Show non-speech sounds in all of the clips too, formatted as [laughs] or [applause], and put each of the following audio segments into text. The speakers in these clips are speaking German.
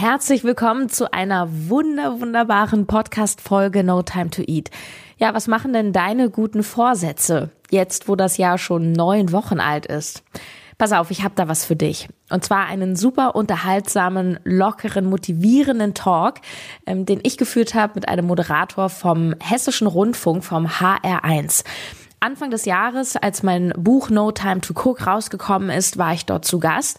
Herzlich willkommen zu einer wunder, wunderbaren Podcast-Folge No Time to Eat. Ja, was machen denn deine guten Vorsätze jetzt, wo das Jahr schon neun Wochen alt ist? Pass auf, ich habe da was für dich. Und zwar einen super unterhaltsamen, lockeren, motivierenden Talk, ähm, den ich geführt habe mit einem Moderator vom Hessischen Rundfunk, vom HR1. Anfang des Jahres, als mein Buch No Time to Cook rausgekommen ist, war ich dort zu Gast.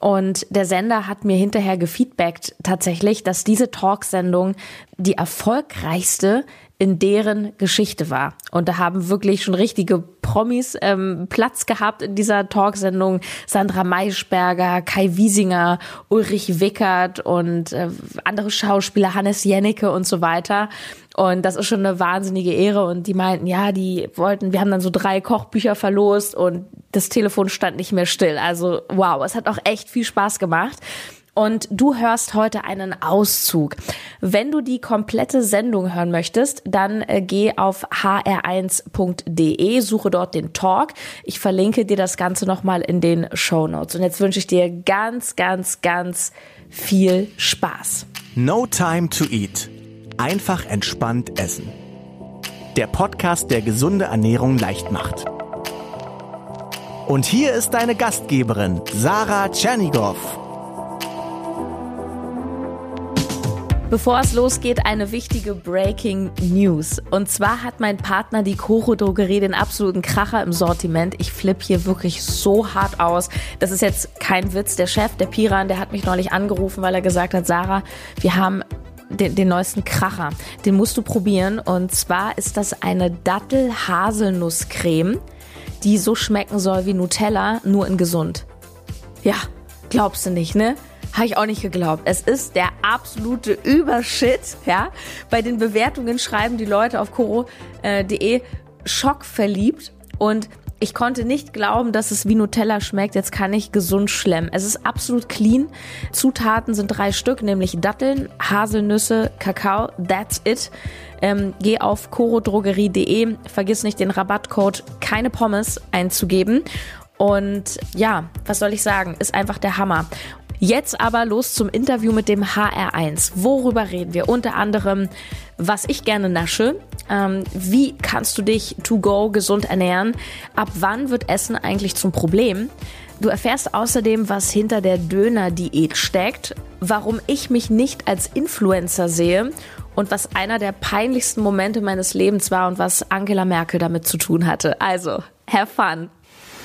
Und der Sender hat mir hinterher gefeedbackt tatsächlich, dass diese Talksendung die erfolgreichste in deren Geschichte war. Und da haben wirklich schon richtige Promis ähm, Platz gehabt in dieser Talksendung. Sandra Maischberger, Kai Wiesinger, Ulrich Wickert und äh, andere Schauspieler, Hannes Jennecke und so weiter. Und das ist schon eine wahnsinnige Ehre. Und die meinten, ja, die wollten, wir haben dann so drei Kochbücher verlost und das Telefon stand nicht mehr still. Also wow, es hat auch echt viel Spaß gemacht und du hörst heute einen Auszug. Wenn du die komplette Sendung hören möchtest, dann äh, geh auf hr1.de, suche dort den Talk. Ich verlinke dir das Ganze nochmal in den Show Notes. Und jetzt wünsche ich dir ganz, ganz, ganz viel Spaß. No Time to Eat. Einfach entspannt essen. Der Podcast, der gesunde Ernährung leicht macht. Und hier ist deine Gastgeberin, Sarah Tschernigow. Bevor es losgeht, eine wichtige Breaking News. Und zwar hat mein Partner die Koro Drogerie den absoluten Kracher im Sortiment. Ich flippe hier wirklich so hart aus. Das ist jetzt kein Witz. Der Chef, der Piran, der hat mich neulich angerufen, weil er gesagt hat, Sarah, wir haben den, den neuesten Kracher. Den musst du probieren. Und zwar ist das eine Dattel-Haselnuss-Creme, die so schmecken soll wie Nutella, nur in gesund. Ja, glaubst du nicht, ne? Habe ich auch nicht geglaubt. Es ist der absolute Übershit, ja. Bei den Bewertungen schreiben die Leute auf koro.de schockverliebt und ich konnte nicht glauben, dass es wie Nutella schmeckt. Jetzt kann ich gesund schlemmen. Es ist absolut clean. Zutaten sind drei Stück, nämlich Datteln, Haselnüsse, Kakao. That's it. Ähm, geh auf corodrogerie.de. Vergiss nicht den Rabattcode keine Pommes einzugeben. Und ja, was soll ich sagen? Ist einfach der Hammer. Jetzt aber los zum Interview mit dem HR1. Worüber reden wir? Unter anderem, was ich gerne nasche. Ähm, wie kannst du dich to go gesund ernähren? Ab wann wird Essen eigentlich zum Problem? Du erfährst außerdem, was hinter der Döner-Diät steckt, warum ich mich nicht als Influencer sehe und was einer der peinlichsten Momente meines Lebens war und was Angela Merkel damit zu tun hatte. Also, have fun.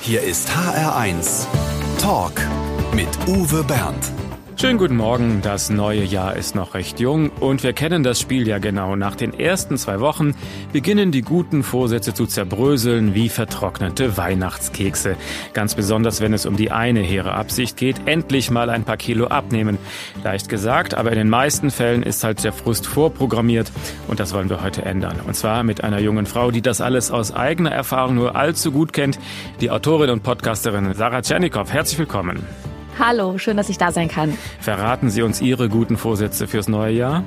Hier ist HR1 Talk mit Uwe Bernd. Schönen guten Morgen, das neue Jahr ist noch recht jung und wir kennen das Spiel ja genau. Nach den ersten zwei Wochen beginnen die guten Vorsätze zu zerbröseln wie vertrocknete Weihnachtskekse. Ganz besonders, wenn es um die eine hehre Absicht geht, endlich mal ein paar Kilo abnehmen. Leicht gesagt, aber in den meisten Fällen ist halt der Frust vorprogrammiert und das wollen wir heute ändern. Und zwar mit einer jungen Frau, die das alles aus eigener Erfahrung nur allzu gut kennt, die Autorin und Podcasterin Sarah Tschernikow. Herzlich willkommen. Hallo, schön, dass ich da sein kann. Verraten Sie uns Ihre guten Vorsätze fürs neue Jahr?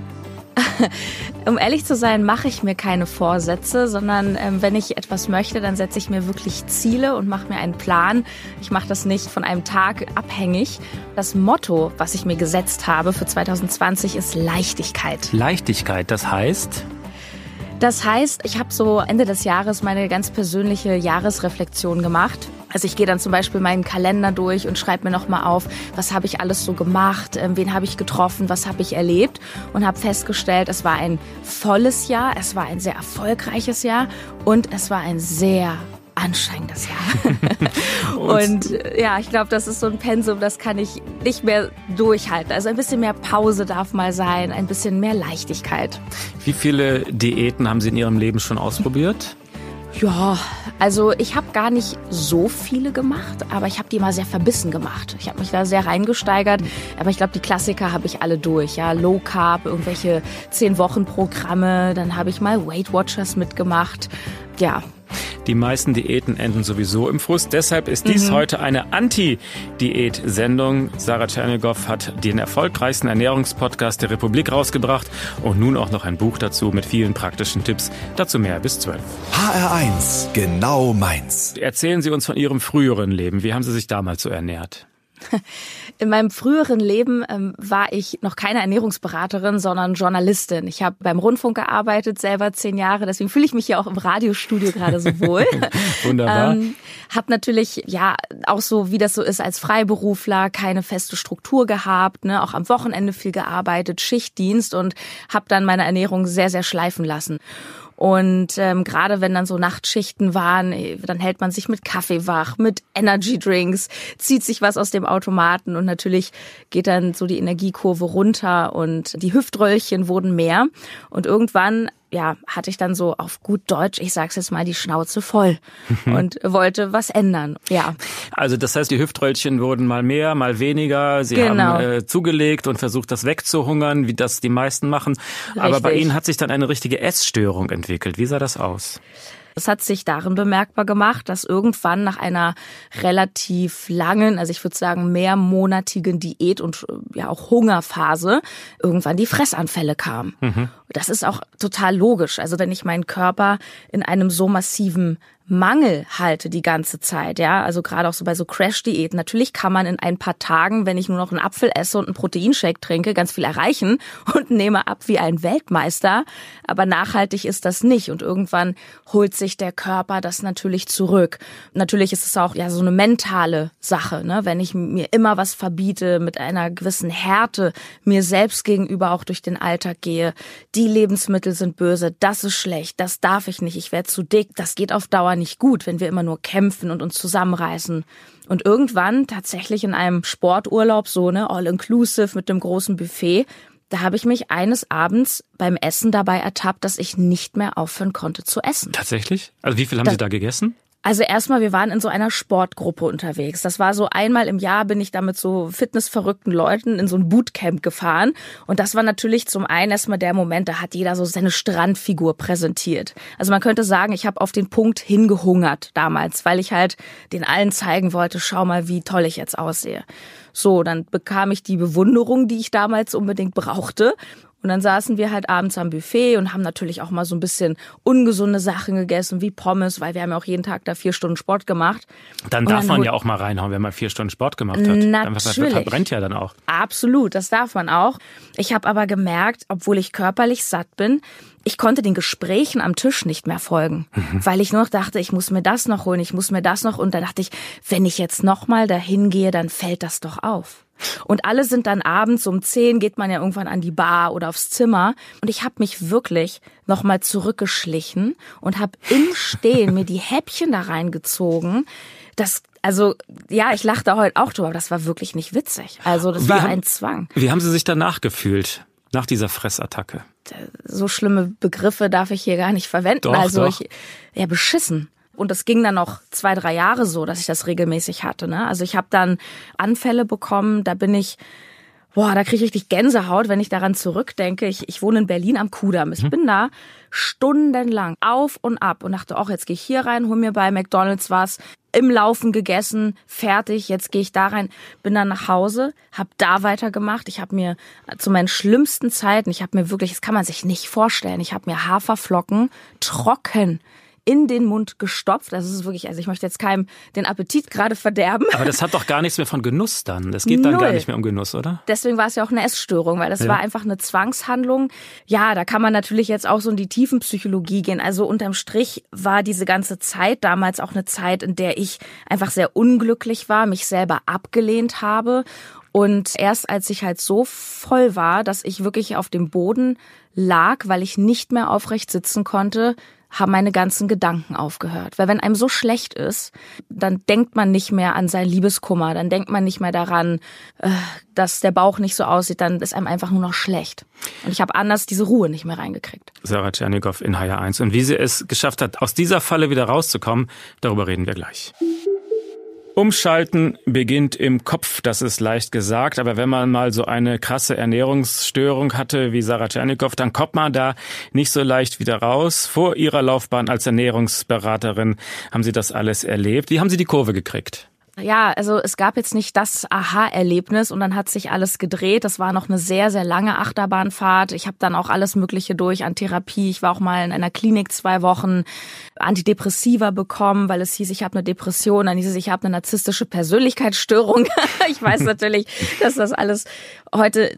[laughs] um ehrlich zu sein, mache ich mir keine Vorsätze, sondern ähm, wenn ich etwas möchte, dann setze ich mir wirklich Ziele und mache mir einen Plan. Ich mache das nicht von einem Tag abhängig. Das Motto, was ich mir gesetzt habe für 2020, ist Leichtigkeit. Leichtigkeit, das heißt? Das heißt, ich habe so Ende des Jahres meine ganz persönliche Jahresreflexion gemacht. Also ich gehe dann zum Beispiel meinen Kalender durch und schreibe mir nochmal auf, was habe ich alles so gemacht, ähm, wen habe ich getroffen, was habe ich erlebt und habe festgestellt, es war ein volles Jahr, es war ein sehr erfolgreiches Jahr und es war ein sehr anstrengendes Jahr. [laughs] und äh, ja, ich glaube, das ist so ein Pensum, das kann ich nicht mehr durchhalten. Also ein bisschen mehr Pause darf mal sein, ein bisschen mehr Leichtigkeit. Wie viele Diäten haben Sie in Ihrem Leben schon ausprobiert? Ja, also ich habe gar nicht so viele gemacht, aber ich habe die mal sehr verbissen gemacht. Ich habe mich da sehr reingesteigert, aber ich glaube, die Klassiker habe ich alle durch. Ja, Low Carb, irgendwelche zehn Wochen Programme, dann habe ich mal Weight Watchers mitgemacht. Ja, die meisten Diäten enden sowieso im Frust. Deshalb ist dies mhm. heute eine Anti-Diät-Sendung. Sarah Tschernigow hat den erfolgreichsten Ernährungspodcast der Republik rausgebracht und nun auch noch ein Buch dazu mit vielen praktischen Tipps. Dazu mehr bis zwölf. HR1, genau meins. Erzählen Sie uns von Ihrem früheren Leben. Wie haben Sie sich damals so ernährt? [laughs] In meinem früheren Leben ähm, war ich noch keine Ernährungsberaterin, sondern Journalistin. Ich habe beim Rundfunk gearbeitet, selber zehn Jahre. Deswegen fühle ich mich hier auch im Radiostudio gerade so wohl. [laughs] [laughs] Wunderbar. Ähm, hab natürlich ja auch so, wie das so ist als Freiberufler, keine feste Struktur gehabt, ne, auch am Wochenende viel gearbeitet, Schichtdienst und habe dann meine Ernährung sehr sehr schleifen lassen. Und ähm, gerade wenn dann so Nachtschichten waren, äh, dann hält man sich mit Kaffee wach, mit Energy Drinks, zieht sich was aus dem Automaten und natürlich geht dann so die Energiekurve runter und die Hüftröllchen wurden mehr. Und irgendwann ja, hatte ich dann so auf gut Deutsch, ich sag's jetzt mal, die Schnauze voll und wollte was ändern. Ja. Also das heißt, die Hüftröllchen wurden mal mehr, mal weniger. Sie genau. haben äh, zugelegt und versucht, das wegzuhungern, wie das die meisten machen. Richtig. Aber bei Ihnen hat sich dann eine richtige Essstörung entwickelt. Wie sah das aus? Das hat sich darin bemerkbar gemacht, dass irgendwann nach einer relativ langen, also ich würde sagen mehrmonatigen Diät und ja auch Hungerphase irgendwann die Fressanfälle kamen. Mhm. Das ist auch total logisch. Also wenn ich meinen Körper in einem so massiven Mangel halte die ganze Zeit, ja, also gerade auch so bei so Crash-Diäten. Natürlich kann man in ein paar Tagen, wenn ich nur noch einen Apfel esse und einen Proteinshake trinke, ganz viel erreichen [laughs] und nehme ab wie ein Weltmeister. Aber nachhaltig ist das nicht und irgendwann holt sich der Körper das natürlich zurück. Natürlich ist es auch ja so eine mentale Sache, ne, wenn ich mir immer was verbiete mit einer gewissen Härte mir selbst gegenüber auch durch den Alltag gehe. Die Lebensmittel sind böse, das ist schlecht, das darf ich nicht, ich werde zu dick, das geht auf Dauer nicht gut, wenn wir immer nur kämpfen und uns zusammenreißen. Und irgendwann tatsächlich in einem Sporturlaub, so ne, all-inclusive mit dem großen Buffet, da habe ich mich eines Abends beim Essen dabei ertappt, dass ich nicht mehr aufhören konnte zu essen. Tatsächlich? Also wie viel haben das, Sie da gegessen? Also erstmal, wir waren in so einer Sportgruppe unterwegs. Das war so einmal im Jahr bin ich da mit so fitnessverrückten Leuten in so ein Bootcamp gefahren. Und das war natürlich zum einen erstmal der Moment, da hat jeder so seine Strandfigur präsentiert. Also man könnte sagen, ich habe auf den Punkt hingehungert damals, weil ich halt den allen zeigen wollte, schau mal, wie toll ich jetzt aussehe. So, dann bekam ich die Bewunderung, die ich damals unbedingt brauchte. Und dann saßen wir halt abends am Buffet und haben natürlich auch mal so ein bisschen ungesunde Sachen gegessen, wie Pommes, weil wir haben ja auch jeden Tag da vier Stunden Sport gemacht. Dann darf dann man ja auch mal reinhauen, wenn man vier Stunden Sport gemacht hat. Natürlich. Dann verbrennt ja dann auch. Absolut, das darf man auch. Ich habe aber gemerkt, obwohl ich körperlich satt bin, ich konnte den Gesprächen am Tisch nicht mehr folgen, mhm. weil ich nur noch dachte, ich muss mir das noch holen, ich muss mir das noch und da dachte ich, wenn ich jetzt noch mal dahin gehe, dann fällt das doch auf. Und alle sind dann abends um zehn geht man ja irgendwann an die Bar oder aufs Zimmer. Und ich habe mich wirklich nochmal zurückgeschlichen und habe im [laughs] Stehen mir die Häppchen da reingezogen. Das, also ja, ich lachte heute auch drüber, aber das war wirklich nicht witzig. Also das wie war ein Zwang. Wie haben Sie sich danach gefühlt? Nach dieser Fressattacke? So schlimme Begriffe darf ich hier gar nicht verwenden. Doch, also doch. ich, ja, beschissen. Und das ging dann noch zwei, drei Jahre so, dass ich das regelmäßig hatte. Ne? Also ich habe dann Anfälle bekommen, da bin ich, boah, da kriege ich richtig Gänsehaut, wenn ich daran zurückdenke. Ich, ich wohne in Berlin am Kudamm. Ich mhm. bin da stundenlang auf und ab und dachte, ach, jetzt gehe ich hier rein, hol mir bei McDonald's was, im Laufen gegessen, fertig, jetzt gehe ich da rein, bin dann nach Hause, habe da weitergemacht. Ich habe mir zu meinen schlimmsten Zeiten, ich habe mir wirklich, das kann man sich nicht vorstellen, ich habe mir Haferflocken trocken in den Mund gestopft. Das ist wirklich, also ich möchte jetzt keinem den Appetit gerade verderben. Aber das hat doch gar nichts mehr von Genuss dann. Das geht dann Null. gar nicht mehr um Genuss, oder? Deswegen war es ja auch eine Essstörung, weil das ja. war einfach eine Zwangshandlung. Ja, da kann man natürlich jetzt auch so in die Tiefenpsychologie gehen. Also unterm Strich war diese ganze Zeit damals auch eine Zeit, in der ich einfach sehr unglücklich war, mich selber abgelehnt habe und erst als ich halt so voll war, dass ich wirklich auf dem Boden lag, weil ich nicht mehr aufrecht sitzen konnte, haben meine ganzen Gedanken aufgehört. Weil wenn einem so schlecht ist, dann denkt man nicht mehr an sein Liebeskummer, dann denkt man nicht mehr daran, äh, dass der Bauch nicht so aussieht, dann ist einem einfach nur noch schlecht. Und ich habe anders diese Ruhe nicht mehr reingekriegt. Sarah Tschernikow in HR1. Und wie sie es geschafft hat, aus dieser Falle wieder rauszukommen, darüber reden wir gleich. Umschalten beginnt im Kopf, das ist leicht gesagt, aber wenn man mal so eine krasse Ernährungsstörung hatte wie Sarah Tschernikow, dann kommt man da nicht so leicht wieder raus. Vor ihrer Laufbahn als Ernährungsberaterin haben Sie das alles erlebt. Wie haben Sie die Kurve gekriegt? Ja, also es gab jetzt nicht das Aha-Erlebnis und dann hat sich alles gedreht. Das war noch eine sehr, sehr lange Achterbahnfahrt. Ich habe dann auch alles Mögliche durch an Therapie. Ich war auch mal in einer Klinik zwei Wochen Antidepressiva bekommen, weil es hieß, ich habe eine Depression. Dann hieß es, ich habe eine narzisstische Persönlichkeitsstörung. [laughs] ich weiß natürlich, dass das alles heute,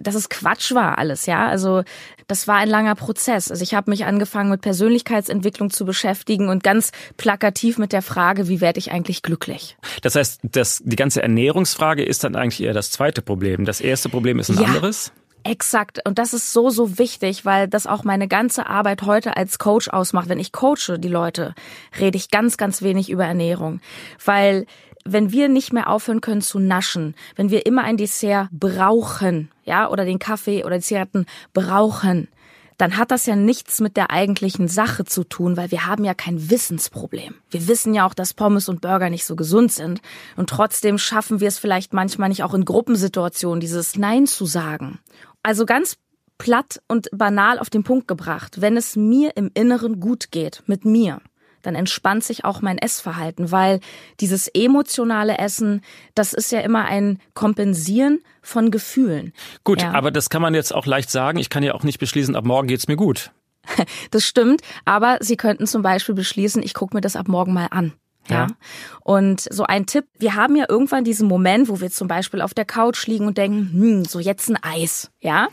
dass es Quatsch war alles, ja. Also das war ein langer Prozess. Also ich habe mich angefangen mit Persönlichkeitsentwicklung zu beschäftigen und ganz plakativ mit der Frage, wie werde ich eigentlich glücklich? Das heißt, das, die ganze Ernährungsfrage ist dann eigentlich eher das zweite Problem. Das erste Problem ist ein ja. anderes. Exakt. Und das ist so, so wichtig, weil das auch meine ganze Arbeit heute als Coach ausmacht. Wenn ich coache die Leute, rede ich ganz, ganz wenig über Ernährung. Weil wenn wir nicht mehr aufhören können zu naschen, wenn wir immer ein Dessert brauchen, ja, oder den Kaffee oder die Zigaretten brauchen, dann hat das ja nichts mit der eigentlichen Sache zu tun, weil wir haben ja kein Wissensproblem. Wir wissen ja auch, dass Pommes und Burger nicht so gesund sind und trotzdem schaffen wir es vielleicht manchmal nicht auch in Gruppensituationen, dieses Nein zu sagen. Also ganz platt und banal auf den Punkt gebracht, wenn es mir im Inneren gut geht, mit mir, dann entspannt sich auch mein Essverhalten, weil dieses emotionale Essen, das ist ja immer ein Kompensieren von Gefühlen. Gut, ja. aber das kann man jetzt auch leicht sagen. Ich kann ja auch nicht beschließen, ab morgen geht's mir gut. [laughs] Das stimmt, aber Sie könnten zum Beispiel beschließen, ich gucke mir das ab morgen mal an. Ja. ja. Und so ein Tipp, wir haben ja irgendwann diesen Moment, wo wir zum Beispiel auf der Couch liegen und denken, hm, so jetzt ein Eis, ja.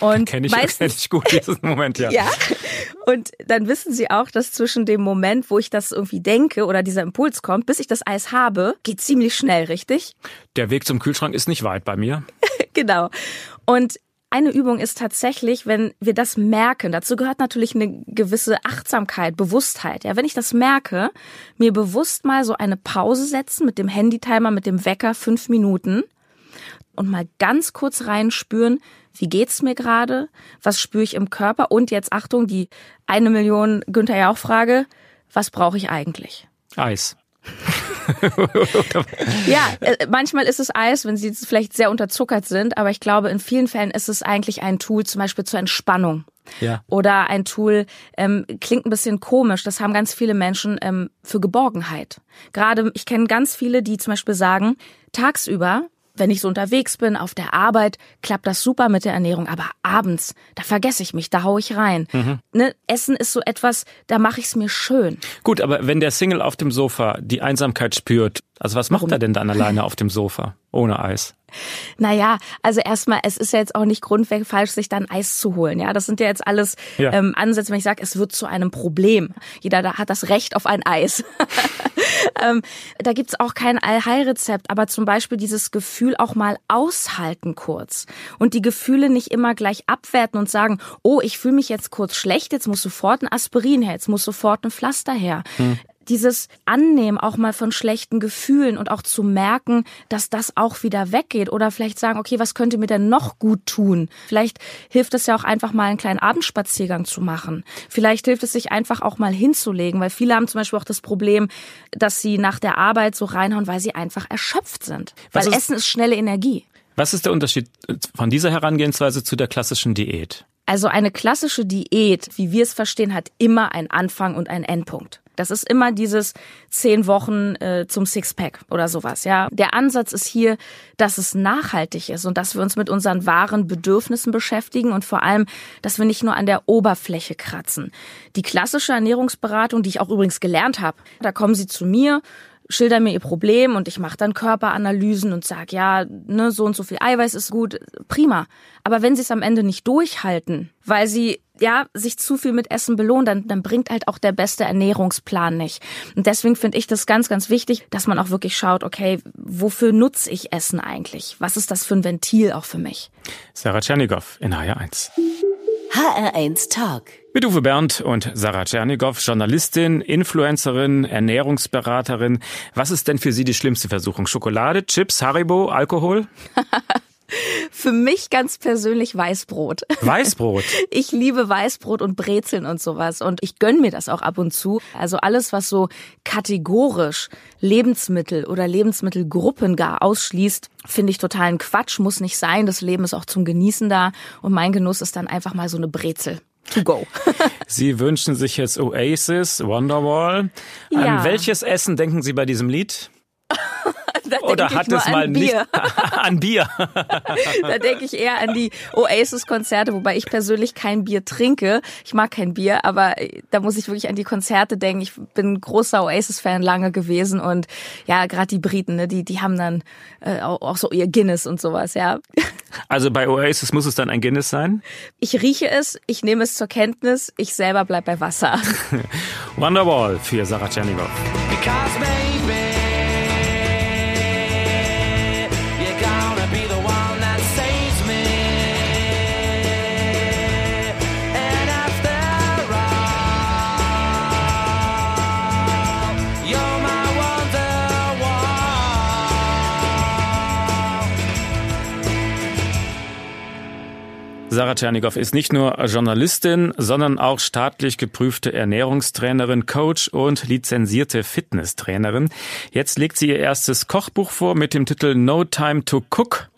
Und kenne ich, meistens, [laughs] kenn ich gut diesen Moment, ja. [laughs] ja. Und dann wissen Sie auch, dass zwischen dem Moment, wo ich das irgendwie denke oder dieser Impuls kommt, bis ich das Eis habe, geht ziemlich schnell, richtig? Der Weg zum Kühlschrank ist nicht weit bei mir. [laughs] genau. Und eine Übung ist tatsächlich, wenn wir das merken, dazu gehört natürlich eine gewisse Achtsamkeit, Bewusstheit. Ja, wenn ich das merke, mir bewusst mal so eine Pause setzen mit dem Handytimer, mit dem Wecker fünf Minuten und mal ganz kurz reinspüren, wie geht's mir gerade, was spüre ich im Körper und jetzt Achtung, die eine Million Günther Jauch Frage, was brauche ich eigentlich? Eis. [laughs] ja, äh, manchmal ist es Eis, wenn sie vielleicht sehr unterzuckert sind, aber ich glaube, in vielen Fällen ist es eigentlich ein Tool, zum Beispiel zur Entspannung. Ja. Oder ein Tool, ähm, klingt ein bisschen komisch, das haben ganz viele Menschen ähm, für Geborgenheit. Gerade, ich kenne ganz viele, die zum Beispiel sagen, tagsüber wenn ich so unterwegs bin, auf der Arbeit, klappt das super mit der Ernährung. Aber abends, da vergesse ich mich, da hau ich rein. Mhm. Ne? Essen ist so etwas, da mache ich es mir schön. Gut, aber wenn der Single auf dem Sofa die Einsamkeit spürt, also was macht Warum? er denn dann alleine auf dem Sofa, ohne Eis? Naja, also erstmal, es ist ja jetzt auch nicht grundweg falsch, sich dann Eis zu holen. Ja, das sind ja jetzt alles ja. Ähm, Ansätze, wenn ich sage, es wird zu einem Problem. Jeder da hat das Recht auf ein Eis. [laughs] ähm, da gibt's auch kein Allheilrezept, aber zum Beispiel dieses Gefühl auch mal aushalten kurz. Und die Gefühle nicht immer gleich abwerten und sagen, oh, ich fühle mich jetzt kurz schlecht, jetzt muss sofort ein Aspirin her, jetzt muss sofort ein Pflaster her. Hm dieses Annehmen auch mal von schlechten Gefühlen und auch zu merken, dass das auch wieder weggeht oder vielleicht sagen, okay, was könnte mir denn noch gut tun? Vielleicht hilft es ja auch einfach mal einen kleinen Abendspaziergang zu machen. Vielleicht hilft es sich einfach auch mal hinzulegen, weil viele haben zum Beispiel auch das Problem, dass sie nach der Arbeit so reinhauen, weil sie einfach erschöpft sind. Was weil ist, Essen ist schnelle Energie. Was ist der Unterschied von dieser Herangehensweise zu der klassischen Diät? Also eine klassische Diät, wie wir es verstehen, hat immer einen Anfang und einen Endpunkt. Das ist immer dieses zehn Wochen äh, zum Sixpack oder sowas. Ja, der Ansatz ist hier, dass es nachhaltig ist und dass wir uns mit unseren wahren Bedürfnissen beschäftigen und vor allem, dass wir nicht nur an der Oberfläche kratzen. Die klassische Ernährungsberatung, die ich auch übrigens gelernt habe, da kommen Sie zu mir schilder mir ihr Problem und ich mache dann Körperanalysen und sag ja, ne, so und so viel Eiweiß ist gut, prima. Aber wenn sie es am Ende nicht durchhalten, weil sie ja sich zu viel mit Essen belohnen, dann, dann bringt halt auch der beste Ernährungsplan nicht. Und deswegen finde ich das ganz, ganz wichtig, dass man auch wirklich schaut, okay, wofür nutze ich Essen eigentlich? Was ist das für ein Ventil auch für mich? Sarah Tschernigow in HR1. HR1 Talk. Mit Uwe Bernd und Sarah Tschernigow, Journalistin, Influencerin, Ernährungsberaterin. Was ist denn für Sie die schlimmste Versuchung? Schokolade, Chips, Haribo, Alkohol? [laughs] Für mich ganz persönlich Weißbrot. Weißbrot? [laughs] Ich liebe Weißbrot und Brezeln und sowas und ich gönn mir das auch ab und zu. Also alles, was so kategorisch Lebensmittel oder Lebensmittelgruppen gar ausschließt, finde ich totalen Quatsch, muss nicht sein. Das Leben ist auch zum Genießen da und mein Genuss ist dann einfach mal so eine Brezel. To go. [laughs] Sie wünschen sich jetzt Oasis, Wonderwall. Ja. An welches Essen denken Sie bei diesem Lied? Oder hat es mal Bier. nicht [laughs] an Bier? [laughs] da denke ich eher an die Oasis-Konzerte, wobei ich persönlich kein Bier trinke. Ich mag kein Bier, aber da muss ich wirklich an die Konzerte denken. Ich bin ein großer Oasis-Fan lange gewesen und ja, gerade die Briten, ne, die, die haben dann äh, auch, so ihr Guinness und sowas, ja. [laughs] Also bei Oasis muss es dann ein Guinness sein? Ich rieche es, ich nehme es zur Kenntnis, ich selber bleib bei Wasser. Wonderwall für Sarah Tschernigov. Sarah Tschernigov ist nicht nur Journalistin, sondern auch staatlich geprüfte Ernährungstrainerin, Coach und lizenzierte Fitnesstrainerin. Jetzt legt sie ihr erstes Kochbuch vor mit dem Titel No Time to Cook.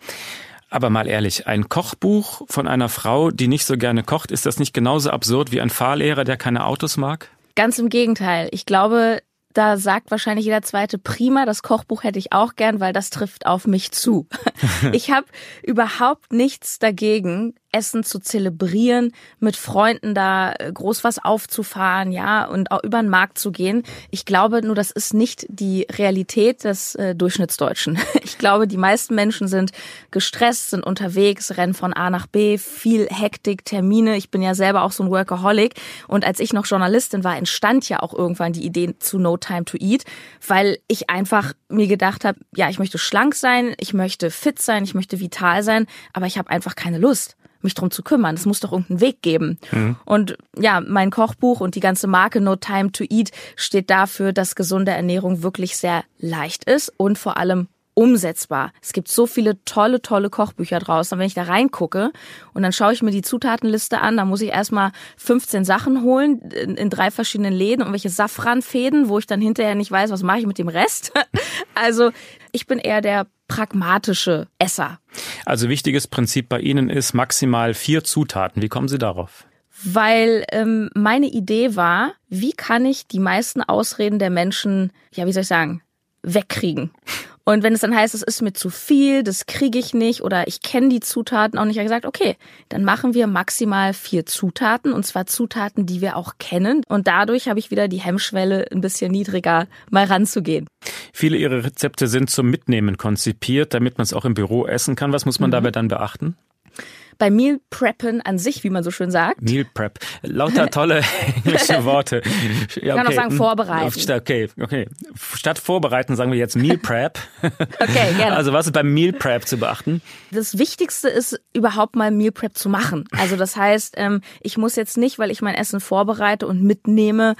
Aber mal ehrlich, ein Kochbuch von einer Frau, die nicht so gerne kocht, ist das nicht genauso absurd wie ein Fahrlehrer, der keine Autos mag? Ganz im Gegenteil. Ich glaube, da sagt wahrscheinlich jeder zweite prima, das Kochbuch hätte ich auch gern, weil das trifft auf mich zu. [laughs] ich habe überhaupt nichts dagegen, Essen zu zelebrieren, mit Freunden da äh, groß was aufzufahren, ja, und auch über den Markt zu gehen. Ich glaube nur, das ist nicht die Realität des äh, Durchschnittsdeutschen. [laughs] Ich glaube, die meisten Menschen sind gestresst, sind unterwegs, rennen von A nach B, viel Hektik, Termine. Ich bin ja selber auch so ein Workaholic. Und als ich noch Journalistin war, entstand ja auch irgendwann die Idee zu No Time to Eat, weil ich einfach mir gedacht habe, ja, ich möchte schlank sein, ich möchte fit sein, ich möchte vital sein, aber ich habe einfach keine Lust mich drum zu kümmern. Es muss doch irgendeinen Weg geben. Mhm. Und ja, mein Kochbuch und die ganze Marke No Time to Eat steht dafür, dass gesunde Ernährung wirklich sehr leicht ist und vor allem umsetzbar. Es gibt so viele tolle, tolle Kochbücher draußen. wenn ich da reingucke und dann schaue ich mir die Zutatenliste an, dann muss ich erstmal 15 Sachen holen in, in drei verschiedenen Läden und welche Safranfäden, wo ich dann hinterher nicht weiß, was mache ich mit dem Rest. [laughs] also ich bin eher der pragmatische Esser. Also wichtiges Prinzip bei Ihnen ist maximal vier Zutaten. Wie kommen Sie darauf? Weil ähm, meine Idee war, wie kann ich die meisten Ausreden der Menschen, ja, wie soll ich sagen, wegkriegen? Und wenn es dann heißt, es ist mir zu viel, das kriege ich nicht oder ich kenne die Zutaten auch nicht, habe ich gesagt, okay, dann machen wir maximal vier Zutaten und zwar Zutaten, die wir auch kennen. Und dadurch habe ich wieder die Hemmschwelle ein bisschen niedriger, mal ranzugehen. Viele Ihrer Rezepte sind zum Mitnehmen konzipiert, damit man es auch im Büro essen kann. Was muss man mhm. dabei dann beachten? Bei Meal Preppen an sich, wie man so schön sagt. Meal Prep. Lauter tolle [laughs] englische Worte. Ja, okay. kann auch sagen vorbereiten. Okay, okay. Statt vorbereiten sagen wir jetzt Meal Prep. [laughs] okay, gerne. Also was ist beim Meal Prep zu beachten? Das Wichtigste ist überhaupt mal Meal Prep zu machen. Also das heißt, ähm, ich muss jetzt nicht, weil ich mein Essen vorbereite und mitnehme,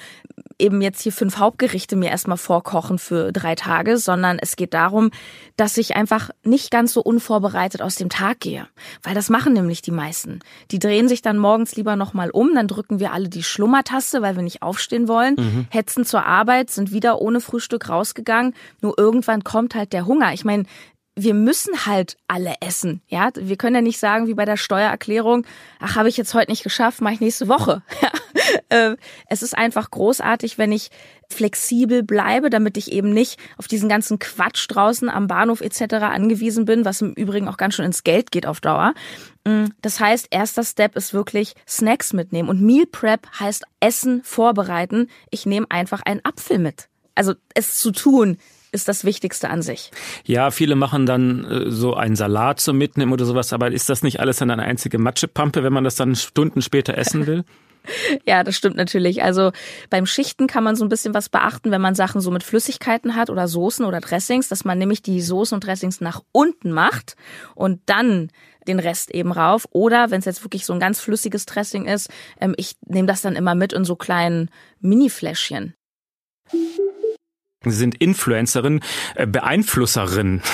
eben jetzt hier fünf Hauptgerichte mir erstmal vorkochen für drei Tage, sondern es geht darum, dass ich einfach nicht ganz so unvorbereitet aus dem Tag gehe. Weil das machen nämlich die meisten. Die drehen sich dann morgens lieber nochmal um, dann drücken wir alle die Schlummertaste, weil wir nicht aufstehen wollen, mhm. hetzen zur Arbeit, sind wieder ohne Frühstück rausgegangen. Nur irgendwann kommt halt der Hunger. Ich meine, wir müssen halt alle essen. Ja, wir können ja nicht sagen wie bei der Steuererklärung, ach, habe ich jetzt heute nicht geschafft, mache ich nächste Woche. [laughs] Ja. Äh, es ist einfach großartig, wenn ich flexibel bleibe, damit ich eben nicht auf diesen ganzen Quatsch draußen am Bahnhof etc. angewiesen bin, was im Übrigen auch ganz schön ins Geld geht auf Dauer. Mm, das heißt, erster Step ist wirklich Snacks mitnehmen und Meal Prep heißt Essen vorbereiten. Ich nehme einfach einen Apfel mit. Also es zu tun, ist das Wichtigste an sich. Ja, viele machen dann äh, so einen Salat zum Mitnehmen oder sowas, aber ist das nicht alles dann eine einzige Matschepampe, wenn man das dann Stunden später essen will? [laughs] Ja, das stimmt natürlich. Also beim Schichten kann man so ein bisschen was beachten, wenn man Sachen so mit Flüssigkeiten hat oder Soßen oder Dressings, dass man nämlich die Soßen und Dressings nach unten macht und dann den Rest eben rauf. Oder wenn es jetzt wirklich so ein ganz flüssiges Dressing ist, ähm, ich nehme das dann immer mit in so kleinen Mini-Fläschchen. Sie sind Influencerin, äh, Beeinflusserin. [laughs]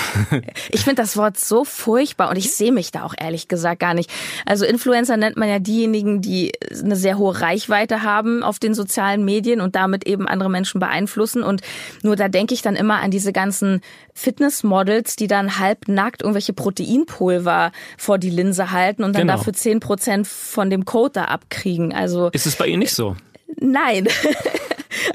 Ich finde das Wort so furchtbar und ich sehe mich da auch ehrlich gesagt gar nicht. Also Influencer nennt man ja diejenigen, die eine sehr hohe Reichweite haben auf den sozialen Medien und damit eben andere Menschen beeinflussen. Und nur da denke ich dann immer an diese ganzen Fitnessmodels, die dann halbnackt irgendwelche Proteinpulver vor die Linse halten und dann genau. dafür zehn Prozent von dem Code da abkriegen. Also ist es bei Ihnen nicht so? Nein. [laughs]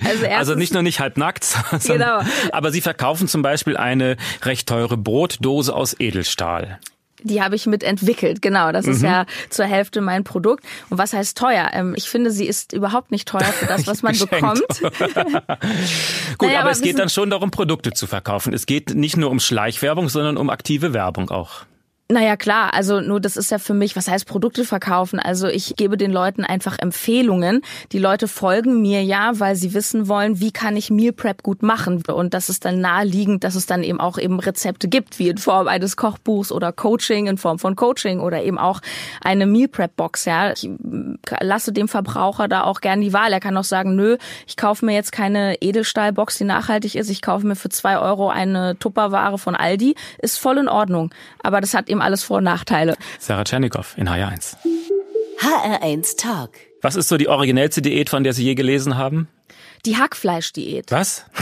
Also, Also nicht nur nicht halbnackt, [laughs] sondern, Genau. aber Sie verkaufen zum Beispiel eine recht teure Brotdose aus Edelstahl. Die habe ich mitentwickelt, genau. Das Mhm. ist ja zur Hälfte mein Produkt. Und was heißt teuer? Ähm, ich finde, sie ist überhaupt nicht teuer für das, [laughs] was man bekommt. Gut, Naja, aber aber es geht dann schon darum, Produkte zu verkaufen. Es geht nicht nur um Schleichwerbung, sondern um aktive Werbung auch. Naja, klar, also nur das ist ja für mich, was heißt Produkte verkaufen? Also ich gebe den Leuten einfach Empfehlungen. Die Leute folgen mir ja, weil sie wissen wollen, wie kann ich Meal Prep gut machen. Und das ist dann naheliegend, dass es dann eben auch eben Rezepte gibt, wie in Form eines Kochbuchs oder Coaching, in Form von Coaching oder eben auch eine Meal Prep Box. Ja, ich mm, lasse dem Verbraucher da auch gern die Wahl. Er kann auch sagen, nö, ich kaufe mir jetzt keine Edelstahlbox, die nachhaltig ist. Ich kaufe mir für zwei Euro eine Tupperware von Aldi. Ist voll in Ordnung. Aber das hat eben alles Vor- und Nachteile. Sarah Tschernikow in HR1. HR1 Talk. Was ist so die originellste Diät, von der Sie je gelesen haben? Die Hackfleischdiät. Was? [laughs]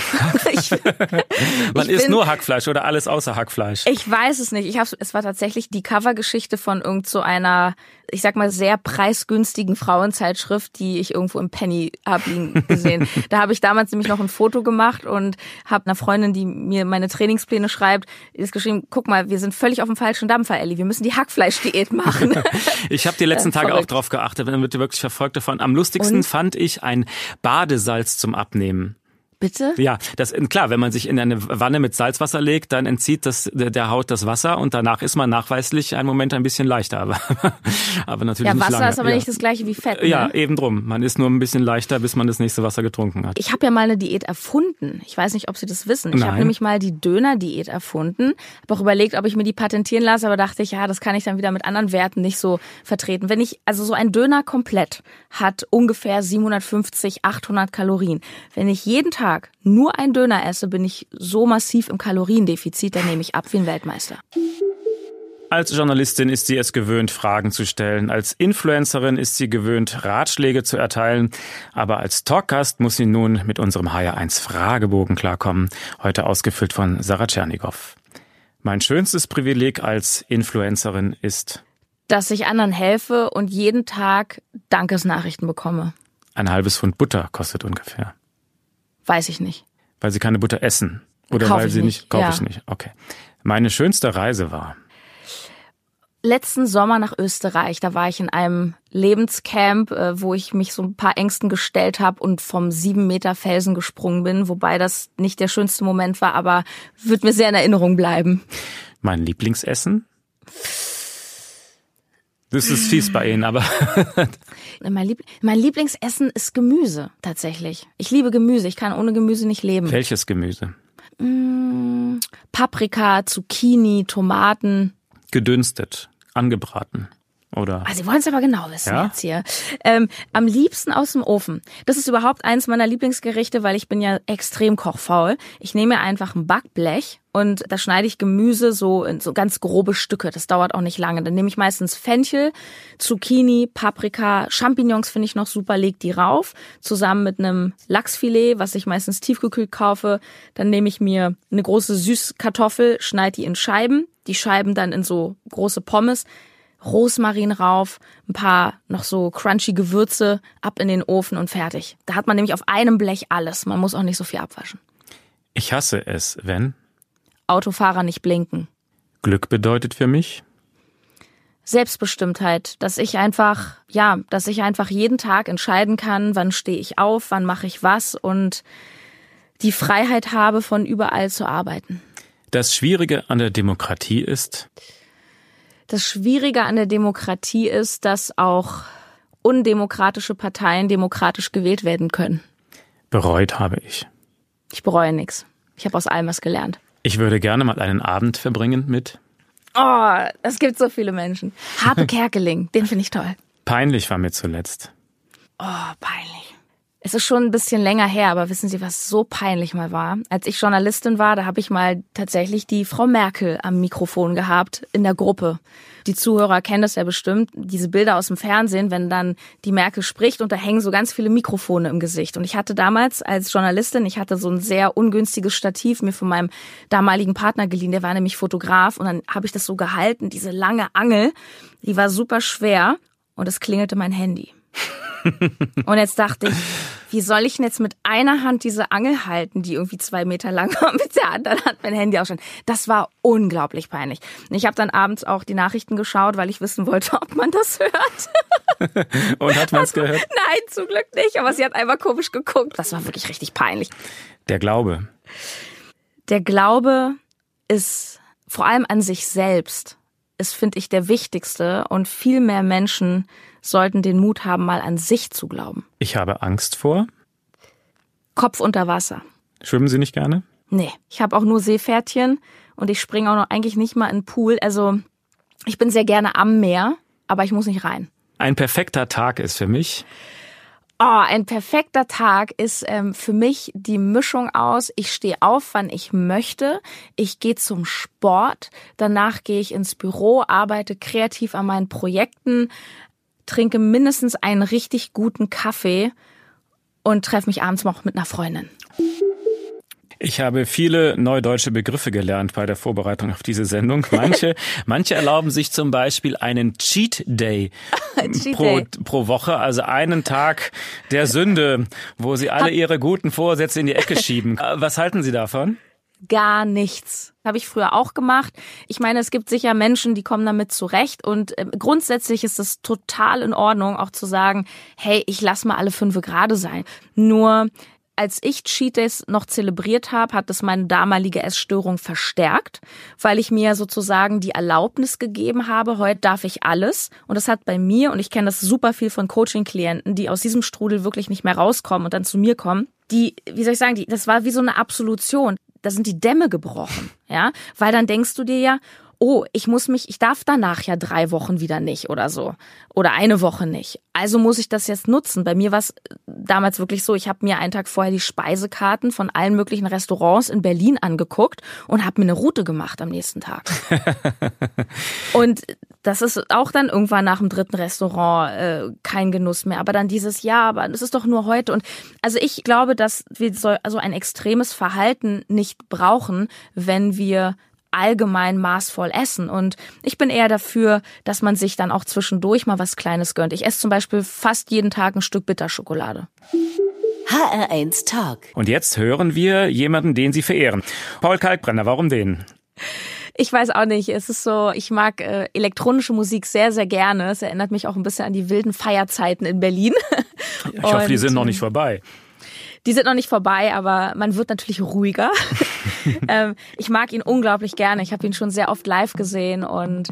Ich, [laughs] Man Ich isst bin- nur Hackfleisch oder alles außer Hackfleisch? ich weiß es nicht. Ich hab's, es war tatsächlich die Covergeschichte von irgend so einer, ich sag mal, sehr preisgünstigen Frauenzeitschrift, die ich irgendwo im Penny hab liegen [laughs] gesehen. da habe ich damals nämlich noch ein Foto gemacht und habe einer Freundin, die mir meine Trainingspläne schreibt, ist geschrieben, guck mal, wir sind völlig auf dem falschen Dampfer, Ellie. Wir müssen die Hackfleischdiät machen. Ich habe die letzten Tage auch verrückt. drauf geachtet, dann wird wirklich verfolgt davon. Am lustigsten Und? fand ich ein Badesalz zum Abnehmen. Bitte? Ja, das klar, wenn man sich in eine Wanne mit Salzwasser legt, dann entzieht das der Haut das Wasser und danach ist man nachweislich einen Moment ein bisschen leichter, [laughs] aber aber natürlich Ja, nicht Wasser lange. ist aber ja. nicht das gleiche wie Fett. Ne? Ja, eben drum. Man ist nur ein bisschen leichter, bis man das nächste Wasser getrunken hat. Ich habe ja mal eine Diät erfunden. Ich weiß nicht, ob Sie das wissen. Ich habe nämlich mal die Döner-Diät erfunden. Habe auch überlegt, ob ich mir die patentieren lasse, aber dachte ich, ja, das kann ich dann wieder mit anderen Werten nicht so vertreten. Wenn ich, also so ein Döner komplett hat ungefähr 750, 800 Kalorien. Wenn ich jeden Tag nur ein Döner esse, bin ich so massiv im Kaloriendefizit, dann nehme ich ab wie ein Weltmeister. Als Journalistin ist sie es gewöhnt, Fragen zu stellen. Als Influencerin ist sie gewöhnt, Ratschläge zu erteilen. Aber als Talkgast muss sie nun mit unserem HR1 Fragebogen klarkommen. Heute ausgefüllt von Sarah Tschernikow. Mein schönstes Privileg als Influencerin ist Dass ich anderen helfe und jeden Tag Dankesnachrichten bekomme. ein halbes Pfund Butter kostet ungefähr. Weiß ich nicht. Weil sie keine Butter essen. Oder Kauf weil sie nicht, nicht, kaufe ja. ich nicht. Okay. Meine schönste Reise war. letzten Sommer nach Österreich. Da war ich in einem Lebenscamp, äh, wo ich mich so ein paar Ängsten gestellt habe und vom sieben Meter Felsen gesprungen bin. Wobei das nicht der schönste Moment war, aber wird mir sehr in Erinnerung bleiben. Mein Lieblingsessen? Das ist fies bei Ihnen, aber [laughs] Mein, Lieb mein Lieblingsessen ist Gemüse, tatsächlich. Ich liebe Gemüse. Ich kann ohne Gemüse nicht leben. welches Gemüse? Paprika, Zucchini, Tomaten. Gedünstet, angebraten oder Ah, Sie wollen es aber genau wissen Ja? jetzt hier. Ähm, am liebsten aus dem Ofen. Das ist überhaupt eins meiner Lieblingsgerichte, weil ich bin ja extrem kochfaul. Ich nehme einfach ein Backblech und da schneide ich Gemüse so in so ganz grobe Stücke. Das dauert auch nicht lange. Dann nehme ich meistens Fenchel, Zucchini, Paprika, Champignons finde ich noch super, leg die rauf, zusammen mit einem Lachsfilet, was ich meistens tiefgekühlt kaufe. Dann nehme ich mir eine große Süßkartoffel, schneide die in Scheiben, die Scheiben dann in so große Pommes, Rosmarin rauf, ein paar noch so crunchy Gewürze, ab in den Ofen und fertig. Da hat man nämlich auf einem Blech alles. Man muss auch nicht so viel abwaschen. ich hasse es, wenn Autofahrer nicht blinken. Glück bedeutet für mich Selbstbestimmtheit, dass ich einfach, ja, dass ich einfach jeden Tag entscheiden kann, wann stehe ich auf, wann mache ich was und die Freiheit habe, von überall zu arbeiten. das Schwierige an der Demokratie ist, Das Schwierige an der Demokratie ist, dass auch undemokratische Parteien demokratisch gewählt werden können. bereut habe ich. Ich bereue nichts. Ich habe aus allem was gelernt. Ich würde gerne mal einen Abend verbringen mit Oh, es gibt so viele Menschen. Harpe [laughs] Kerkeling, den finde ich toll. Peinlich war mir zuletzt. Oh, peinlich. Es ist schon ein bisschen länger her, aber wissen Sie, was so peinlich mal war? Als ich Journalistin war, da habe ich mal tatsächlich die Frau Merkel am Mikrofon gehabt in der Gruppe. Die Zuhörer kennen das ja bestimmt, diese Bilder aus dem Fernsehen, wenn dann die Merkel spricht und da hängen so ganz viele Mikrofone im Gesicht. Und ich hatte damals als Journalistin, ich hatte so ein sehr ungünstiges Stativ mir von meinem damaligen Partner geliehen, der war nämlich Fotograf und dann habe ich das so gehalten, diese lange Angel, die war super schwer und es klingelte mein Handy. [laughs] Und jetzt dachte ich, wie soll ich denn jetzt mit einer Hand diese Angel halten, die irgendwie zwei Meter lang war, [laughs] mit der anderen Hand mein Handy ausstellen. Das war unglaublich peinlich. Und ich habe dann abends auch die Nachrichten geschaut, weil ich wissen wollte, [laughs] ob man das hört. Und hat man es gehört? Nein, zum Glück nicht, aber sie hat einmal komisch geguckt. Das war wirklich richtig peinlich. Der Glaube. Der Glaube ist vor allem an sich selbst, ist, finde ich, der wichtigste und viel mehr Menschen sollten den Mut haben, mal an sich zu glauben. Ich habe Angst vor. Kopf unter Wasser. Schwimmen Sie nicht gerne? Nee, ich habe auch nur Seepferdchen und ich springe auch noch eigentlich nicht mal in den Pool. Also ich bin sehr gerne am Meer, aber ich muss nicht rein. Ein perfekter Tag ist für mich. Oh, ein perfekter Tag ist ähm, für mich die Mischung aus, ich stehe auf, wann ich möchte, ich gehe zum Sport, danach gehe ich ins Büro, arbeite kreativ an meinen Projekten, trinke mindestens einen richtig guten Kaffee und treffe mich abends noch mit einer Freundin. Ich habe viele neudeutsche Begriffe gelernt bei der Vorbereitung auf diese Sendung. Manche, [laughs] manche erlauben sich zum Beispiel einen Cheat Day [laughs] Cheat pro, Day. pro Woche, also einen Tag der Sünde, wo sie alle ihre guten Vorsätze in die Ecke schieben. [laughs] Äh, Was halten Sie davon? Gar nichts. Habe ich früher auch gemacht. Ich meine, es gibt sicher Menschen, die kommen damit zurecht und äh, grundsätzlich ist es total in Ordnung, auch zu sagen, hey, ich lass mal alle fünf gerade sein. Nur als ich Cheat Days noch zelebriert habe, hat es meine damalige Essstörung verstärkt, weil ich mir sozusagen die Erlaubnis gegeben habe, heute darf ich alles. Und das hat bei mir, und ich kenne das super viel von Coaching-Klienten, die aus diesem Strudel wirklich nicht mehr rauskommen und dann zu mir kommen, die, wie soll ich sagen, die, das war wie so eine Absolution. Da sind die Dämme gebrochen, ja, weil dann denkst du dir ja, oh, ich muss mich, ich darf danach ja drei Wochen wieder nicht oder so. Oder eine Woche nicht. Also muss ich das jetzt nutzen. Bei mir war es damals wirklich so, ich habe mir einen Tag vorher die Speisekarten von allen möglichen Restaurants in Berlin angeguckt und habe mir eine Route gemacht am nächsten Tag. [laughs] und das ist auch dann irgendwann nach dem dritten Restaurant äh, kein Genuss mehr. Aber dann dieses Jahr, aber das ist doch nur heute. Und also ich glaube, dass wir so also ein extremes Verhalten nicht brauchen, wenn wir allgemein maßvoll essen. Und ich bin eher dafür, dass man sich dann auch zwischendurch mal was Kleines gönnt. Ich esse zum Beispiel fast jeden Tag ein Stück Bitterschokolade. HR1 Talk. Und jetzt hören wir jemanden, den Sie verehren. Paul Kalkbrenner, warum den? Ich weiß auch nicht. Es ist so, ich mag äh, elektronische Musik sehr, sehr gerne. Es erinnert mich auch ein bisschen an die wilden Feierzeiten in Berlin. Ich hoffe, die Und, [laughs] sind noch nicht vorbei. Die sind noch nicht vorbei, aber man wird natürlich ruhiger. [laughs] ähm, ich mag ihn unglaublich gerne. Ich habe ihn schon sehr oft live gesehen und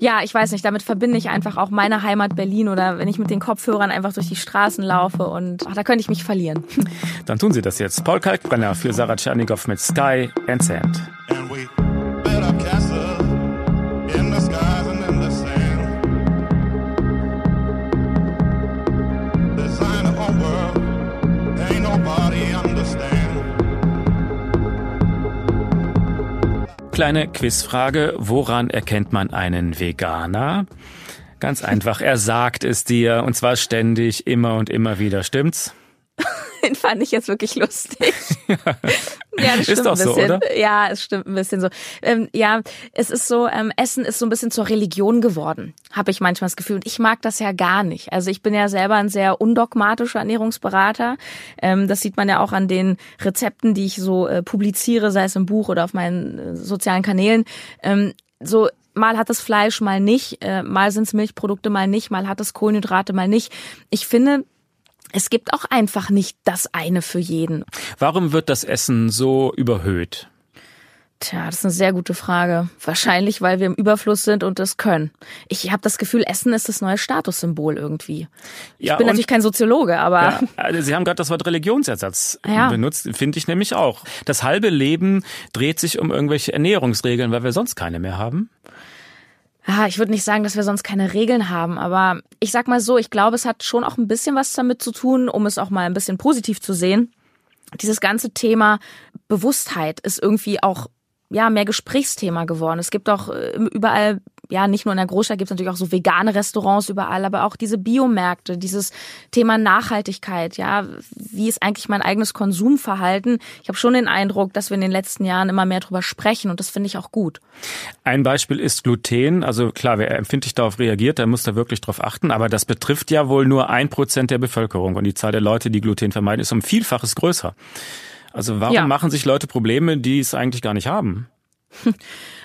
ja, ich weiß nicht, damit verbinde ich einfach auch meine Heimat Berlin oder wenn ich mit den Kopfhörern einfach durch die Straßen laufe und ach, da könnte ich mich verlieren. Dann tun Sie das jetzt. Paul Kalkbrenner für Sarah Tschernikow mit Sky and Sand. And Kleine Quizfrage. Woran erkennt man einen Veganer? Ganz einfach. Er sagt es dir und zwar ständig, immer und immer wieder. Stimmt's? [laughs] Den fand ich jetzt wirklich lustig. [laughs] Ja, das Ist stimmt doch ein so, bisschen. oder? Ja, es stimmt ein bisschen so. Ähm, ja, es ist so, ähm, Essen ist so ein bisschen zur Religion geworden, habe ich manchmal das Gefühl. Und ich mag das ja gar nicht. Also ich bin ja selber ein sehr undogmatischer Ernährungsberater. Ähm, das sieht man ja auch an den Rezepten, die ich so äh, publiziere, sei es im Buch oder auf meinen äh, sozialen Kanälen. Ähm, so mal hat es Fleisch, mal nicht, äh, mal sind es Milchprodukte, mal nicht, mal hat es Kohlenhydrate, mal nicht. Ich finde, es gibt auch einfach nicht das eine für jeden. Warum wird das Essen so überhöht? Tja, das ist eine sehr gute Frage. Wahrscheinlich, weil wir im Überfluss sind und das können. Ich habe das Gefühl, Essen ist das neue Statussymbol irgendwie. Ja, ich bin und- natürlich kein Soziologe, aber Ja, also Sie haben gerade das Wort Religionsersatz Ja. benutzt, finde ich nämlich auch. Das halbe Leben dreht sich um irgendwelche Ernährungsregeln, weil wir sonst keine mehr haben. Ja, ich würde nicht sagen, dass wir sonst keine Regeln haben, aber ich sag mal so, ich glaube, es hat schon auch ein bisschen was damit zu tun, um es auch mal ein bisschen positiv zu sehen. Dieses ganze Thema Bewusstheit ist irgendwie auch ja mehr Gesprächsthema geworden. Es gibt auch äh, überall ja, nicht nur in der Großstadt gibt es natürlich auch so vegane Restaurants überall, aber auch diese Biomärkte, dieses Thema Nachhaltigkeit, ja, wie ist eigentlich mein eigenes Konsumverhalten? Ich habe schon den Eindruck, dass wir in den letzten Jahren immer mehr drüber sprechen und das finde ich auch gut. Ein Beispiel ist Gluten. Also klar, wer empfindlich darauf reagiert, der muss da wirklich drauf achten. Aber das betrifft ja wohl nur ein Prozent der Bevölkerung. Und die Zahl der Leute, die Gluten vermeiden, ist um Vielfaches größer. Also warum Ja. machen sich Leute Probleme, die es eigentlich gar nicht haben? [laughs]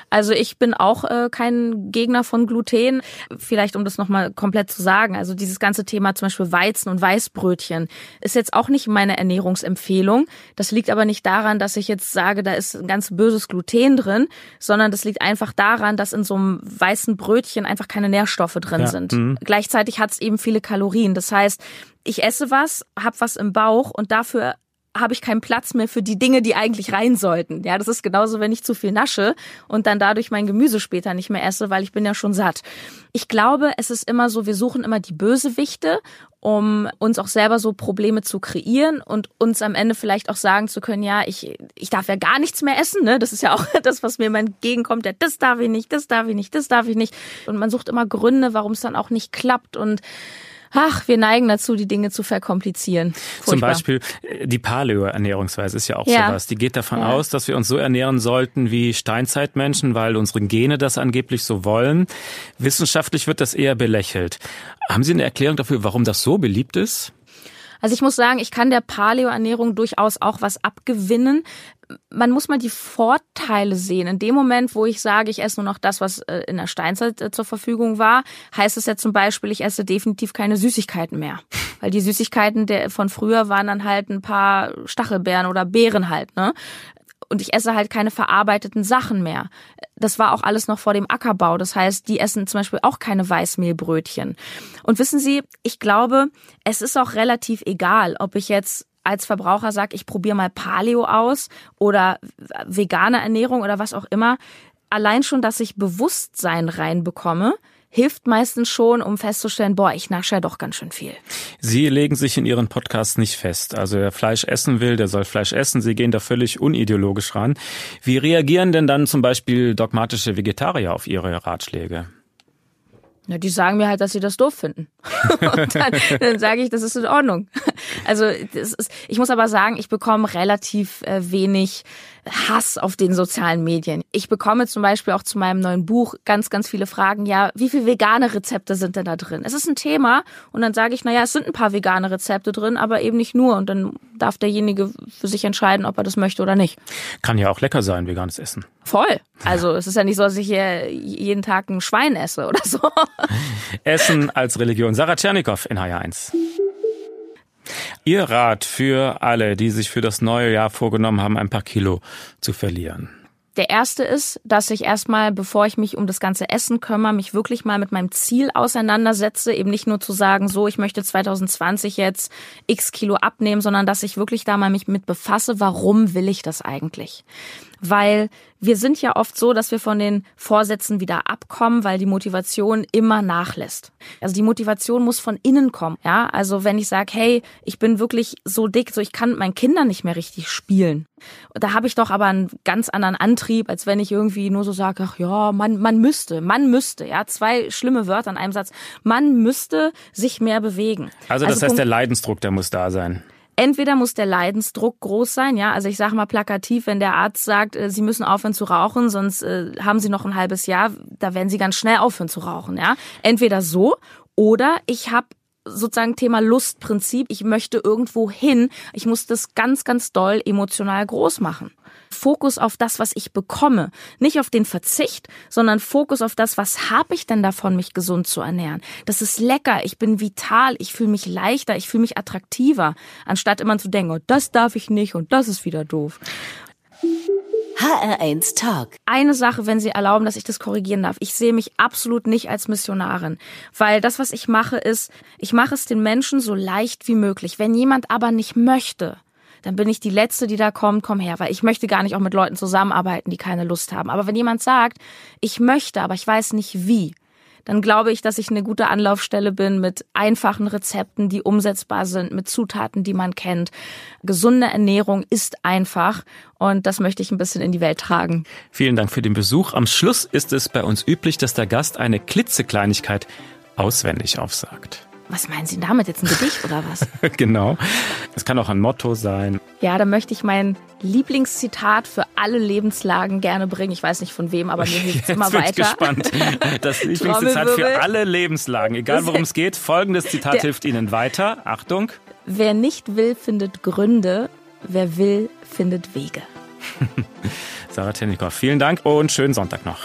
Also ich bin auch äh, kein Gegner von Gluten. Vielleicht um das nochmal komplett zu sagen. Also dieses ganze Thema zum Beispiel Weizen und Weißbrötchen ist jetzt auch nicht meine Ernährungsempfehlung. Das liegt aber nicht daran, dass ich jetzt sage, da ist ein ganz böses Gluten drin, sondern das liegt einfach daran, dass in so einem weißen Brötchen einfach keine Nährstoffe drin Ja, sind. mhm. Gleichzeitig hat es eben viele Kalorien. Das heißt, ich esse was, hab was im Bauch und dafür habe ich keinen Platz mehr für die Dinge, die eigentlich rein sollten. Ja, das ist genauso, wenn ich zu viel nasche und dann dadurch mein Gemüse später nicht mehr esse, weil ich bin ja schon satt. Ich glaube, es ist immer so, wir suchen immer die Bösewichte, um uns auch selber so Probleme zu kreieren und uns am Ende vielleicht auch sagen zu können, ja, ich, ich darf ja gar nichts mehr essen. Ne? Das ist ja auch [laughs] das, was mir immer entgegenkommt. Ja, das darf ich nicht, das darf ich nicht, das darf ich nicht. Und man sucht immer Gründe, warum es dann auch nicht klappt und Ach, wir neigen dazu, die Dinge zu verkomplizieren. Zum Furchtbar. Beispiel äh, die Paleo-Ernährungsweise ist ja auch Ja. sowas. Die geht davon Ja. aus, dass wir uns so ernähren sollten wie Steinzeitmenschen, weil unsere Gene das angeblich so wollen. Wissenschaftlich wird das eher belächelt. Haben Sie eine Erklärung dafür, warum das so beliebt ist? Also ich muss sagen, ich kann der Paleo-Ernährung durchaus auch was abgewinnen. Man muss mal die Vorteile sehen. In dem Moment, wo ich sage, ich esse nur noch das, was äh, in der Steinzeit äh, zur Verfügung war, heißt es ja zum Beispiel, ich esse definitiv keine Süßigkeiten mehr. [laughs] Weil die Süßigkeiten der, von früher waren dann halt ein paar Stachelbeeren oder Beeren halt, ne? Und ich esse halt keine verarbeiteten Sachen mehr. Das war auch alles noch vor dem Ackerbau. Das heißt, die essen zum Beispiel auch keine Weißmehlbrötchen. Und wissen Sie, ich glaube, es ist auch relativ egal, ob ich jetzt als Verbraucher sage, ich probiere mal Paleo aus oder vegane Ernährung oder was auch immer. Allein schon, dass ich Bewusstsein reinbekomme, hilft meistens schon, um festzustellen, boah, ich nasche ja doch ganz schön viel. Sie legen sich in Ihren Podcasts nicht fest. Also wer Fleisch essen will, der soll Fleisch essen. Sie gehen da völlig unideologisch ran. Wie reagieren denn dann zum Beispiel dogmatische Vegetarier auf Ihre Ratschläge? Ja, die sagen mir halt, dass sie das doof finden. [laughs] Und dann, dann sage ich, das ist in Ordnung. Also ist, ich muss aber sagen, ich bekomme relativ äh, wenig Hass auf den sozialen Medien. Ich bekomme zum Beispiel auch zu meinem neuen Buch ganz, ganz viele Fragen. Ja, wie viele vegane Rezepte sind denn da drin? Es ist ein Thema und dann sage ich, naja, es sind ein paar vegane Rezepte drin, aber eben nicht nur. Und dann darf derjenige für sich entscheiden, ob er das möchte oder nicht. Kann ja auch lecker sein, veganes Essen. Voll. Also es ist ja nicht so, dass ich hier jeden Tag ein Schwein esse oder so. [laughs] Essen als Religion. Sarah Tschernikow in HR1. Ihr Rat für alle, die sich für das neue Jahr vorgenommen haben, ein paar Kilo zu verlieren. Der erste ist, dass ich erstmal, bevor ich mich um das ganze Essen kümmere, mich wirklich mal mit meinem Ziel auseinandersetze. Eben nicht nur zu sagen, so, ich möchte 2020 jetzt x Kilo abnehmen, sondern dass ich wirklich da mal mich mit befasse, warum will ich das eigentlich? Weil wir sind ja oft so, dass wir von den Vorsätzen wieder abkommen, weil die Motivation immer nachlässt. Also die Motivation muss von innen kommen. Ja, also wenn ich sage, hey, ich bin wirklich so dick, so ich kann mit meinen Kindern nicht mehr richtig spielen. Da habe ich doch aber einen ganz anderen Antrieb, als wenn ich irgendwie nur so sage, ach ja, man, man müsste, man müsste, ja, zwei schlimme Wörter in einem Satz. Man müsste sich mehr bewegen. Also das heißt, Punkt- der Leidensdruck, der muss da sein. Entweder muss der Leidensdruck groß sein, ja, also ich sage mal plakativ, wenn der Arzt sagt, äh, Sie müssen aufhören zu rauchen, sonst äh, haben Sie noch ein halbes Jahr, da werden Sie ganz schnell aufhören zu rauchen, ja. Entweder so oder ich habe sozusagen Thema Lustprinzip, ich möchte irgendwo hin, ich muss das ganz, ganz doll emotional groß machen. Fokus auf das, was ich bekomme, nicht auf den Verzicht, sondern Fokus auf das, was habe ich denn davon, mich gesund zu ernähren. Das ist lecker, ich bin vital, ich fühle mich leichter, ich fühle mich attraktiver, anstatt immer zu denken, oh, das darf ich nicht und das ist wieder doof. HR1 Talk. Eine Sache, wenn Sie erlauben, dass ich das korrigieren darf. Ich sehe mich absolut nicht als Missionarin, weil das, was ich mache, ist, ich mache es den Menschen so leicht wie möglich. Wenn jemand aber nicht möchte, dann bin ich die Letzte, die da kommt, komm her, weil ich möchte gar nicht auch mit Leuten zusammenarbeiten, die keine Lust haben. Aber wenn jemand sagt, ich möchte, aber ich weiß nicht wie, dann glaube ich, dass ich eine gute Anlaufstelle bin mit einfachen Rezepten, die umsetzbar sind, mit Zutaten, die man kennt. Gesunde Ernährung ist einfach und das möchte ich ein bisschen in die Welt tragen. Vielen Dank für den Besuch. Am Schluss ist es bei uns üblich, dass der Gast eine klitzekleinigkeit auswendig aufsagt. Was meinen Sie damit? Jetzt ein Gedicht oder was? [laughs] genau. Es kann auch ein Motto sein. Ja, da möchte ich mein Lieblingszitat für alle Lebenslagen gerne bringen. Ich weiß nicht von wem, aber mir [laughs] hilft es immer bin ich weiter. gespannt. Das [laughs] Lieblingszitat für alle Lebenslagen, egal worum es geht. Folgendes Zitat hilft Ihnen weiter. Achtung. Wer nicht will, findet Gründe. Wer will, findet Wege. Sarah Tennikow, vielen Dank und schönen Sonntag noch.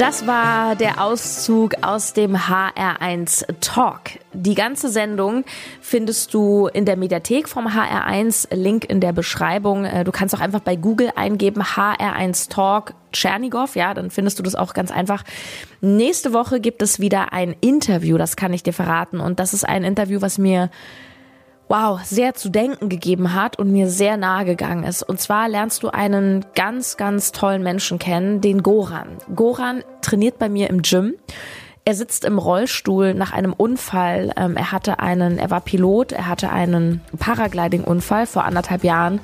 Das war der Auszug aus dem HR1 Talk. Die ganze Sendung findest du in der Mediathek vom HR1, Link in der Beschreibung. Äh, Du kannst auch einfach bei Google eingeben HR1 Talk Tschernigow, ja, dann findest du das auch ganz einfach. Nächste Woche gibt es wieder ein Interview, das kann ich dir verraten. Und das ist ein Interview, was mir wow, sehr zu denken gegeben hat und mir sehr nahe gegangen ist. Und zwar lernst du einen ganz, ganz tollen Menschen kennen, den Goran. Goran trainiert bei mir im Gym. Er sitzt im Rollstuhl nach einem Unfall. Ähm, Er hatte einen, er war Pilot, er hatte einen Paragliding-Unfall vor anderthalb Jahren.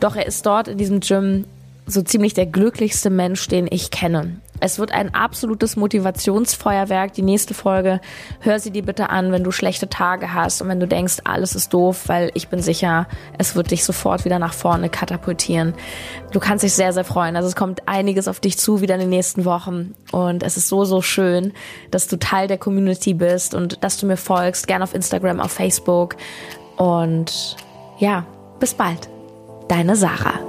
Doch er ist dort in diesem Gym so ziemlich der glücklichste Mensch, den ich kenne. Es wird ein absolutes Motivationsfeuerwerk. Die nächste Folge, hör sie dir bitte an, wenn du schlechte Tage hast und wenn du denkst, alles ist doof, weil ich bin sicher, es wird dich sofort wieder nach vorne katapultieren. Du kannst dich sehr, sehr freuen. Also es kommt einiges auf dich zu wieder in den nächsten Wochen und es ist so, so schön, dass du Teil der Community bist und dass du mir folgst, gerne auf Instagram, auf Facebook und ja, bis bald. Deine Sarah.